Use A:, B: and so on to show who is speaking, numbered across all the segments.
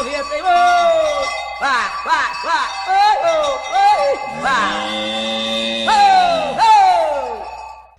A: Vai, vai, vai! Oi, oi, oi! Vai!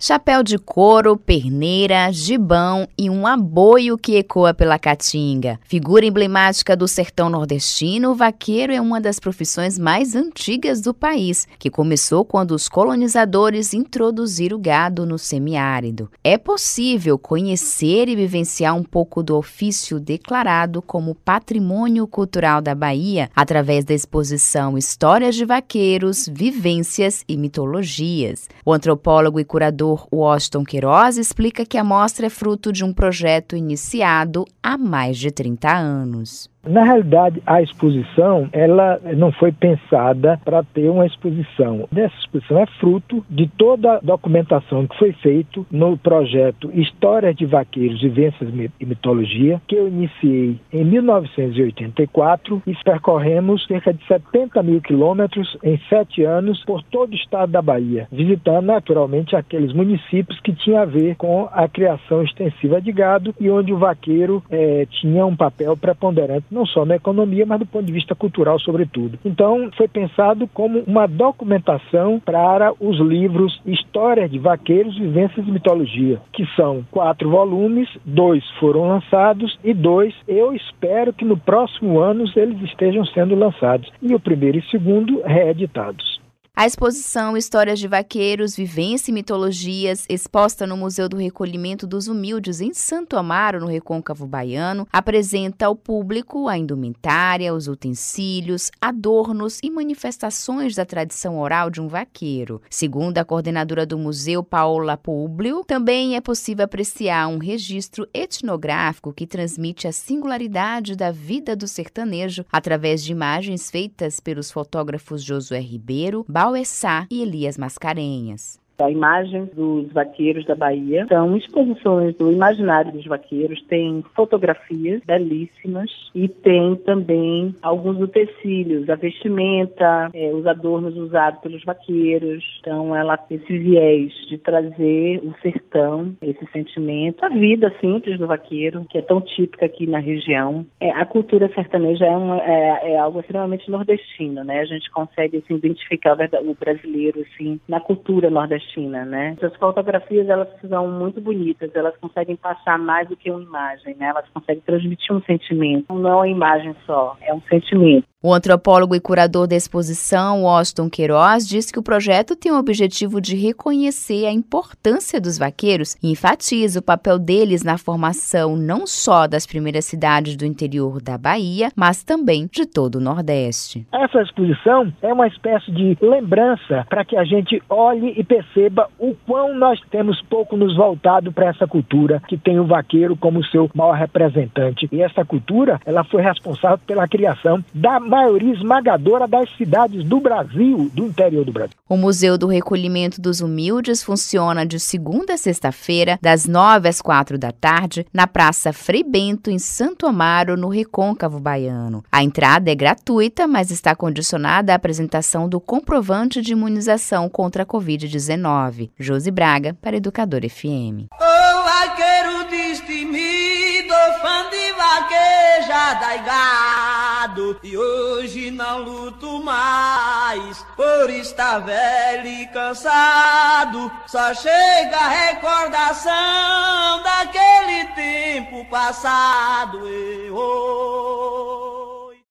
B: Chapéu de couro, perneira, gibão e um aboio que ecoa pela caatinga. Figura emblemática do sertão nordestino, o vaqueiro é uma das profissões mais antigas do país, que começou quando os colonizadores introduziram o gado no semiárido. É possível conhecer e vivenciar um pouco do ofício declarado como patrimônio cultural da Bahia através da exposição Histórias de Vaqueiros, Vivências e Mitologias. O antropólogo e curador historiador Washington Queiroz explica que a mostra é fruto de um projeto iniciado há mais de 30 anos.
C: Na realidade, a exposição ela não foi pensada para ter uma exposição. Essa exposição é fruto de toda a documentação que foi feita no projeto Histórias de Vaqueiros, Vivências e Mitologia, que eu iniciei em 1984 e percorremos cerca de 70 mil quilômetros em sete anos por todo o estado da Bahia, visitando naturalmente aqueles municípios que tinham a ver com a criação extensiva de gado e onde o vaqueiro eh, tinha um papel preponderante não só na economia, mas do ponto de vista cultural, sobretudo. Então, foi pensado como uma documentação para os livros Histórias de Vaqueiros, Vivências e Mitologia, que são quatro volumes, dois foram lançados e dois eu espero que no próximo ano eles estejam sendo lançados. E o primeiro e segundo reeditados.
B: A exposição Histórias de Vaqueiros, Vivência e Mitologias, exposta no Museu do Recolhimento dos Humildes em Santo Amaro, no Recôncavo Baiano, apresenta ao público a indumentária, os utensílios, adornos e manifestações da tradição oral de um vaqueiro. Segundo a coordenadora do museu, Paola Publio, também é possível apreciar um registro etnográfico que transmite a singularidade da vida do sertanejo através de imagens feitas pelos fotógrafos Josué Ribeiro, Bauessá e Elias Mascarenhas
D: a imagem dos vaqueiros da Bahia. São exposições do imaginário dos vaqueiros, tem fotografias belíssimas e tem também alguns utensílios, a vestimenta, é, os adornos usados pelos vaqueiros. Então ela tem esse viés de trazer o sertão, esse sentimento, a vida simples do vaqueiro, que é tão típica aqui na região. É, a cultura sertaneja é, uma, é, é, algo extremamente nordestino, né? A gente consegue assim, identificar o brasileiro assim, na cultura nordestina China, né? As fotografias elas são muito bonitas, elas conseguem passar mais do que uma imagem, né? Elas conseguem transmitir um sentimento, não é uma imagem só, é um sentimento.
B: O antropólogo e curador da exposição, Washington Queiroz, diz que o projeto tem o objetivo de reconhecer a importância dos vaqueiros e enfatiza o papel deles na formação não só das primeiras cidades do interior da Bahia, mas também de todo o Nordeste.
C: Essa exposição é uma espécie de lembrança para que a gente olhe e perceba o quão nós temos pouco nos voltado para essa cultura que tem o vaqueiro como seu maior representante. E essa cultura, ela foi responsável pela criação da maioria esmagadora das cidades do Brasil, do interior do Brasil.
B: O Museu do Recolhimento dos Humildes funciona de segunda a sexta-feira, das nove às quatro da tarde, na Praça Frei Bento, em Santo Amaro, no Recôncavo Baiano. A entrada é gratuita, mas está condicionada à apresentação do comprovante de imunização contra a Covid-19. Josi Braga, para Educador FM.
A: Ô vaqueiro destemido, fã de vaquejada e gado, e hoje não luto mais, por estar velho e cansado, só chega a recordação daquele tempo passado. Eu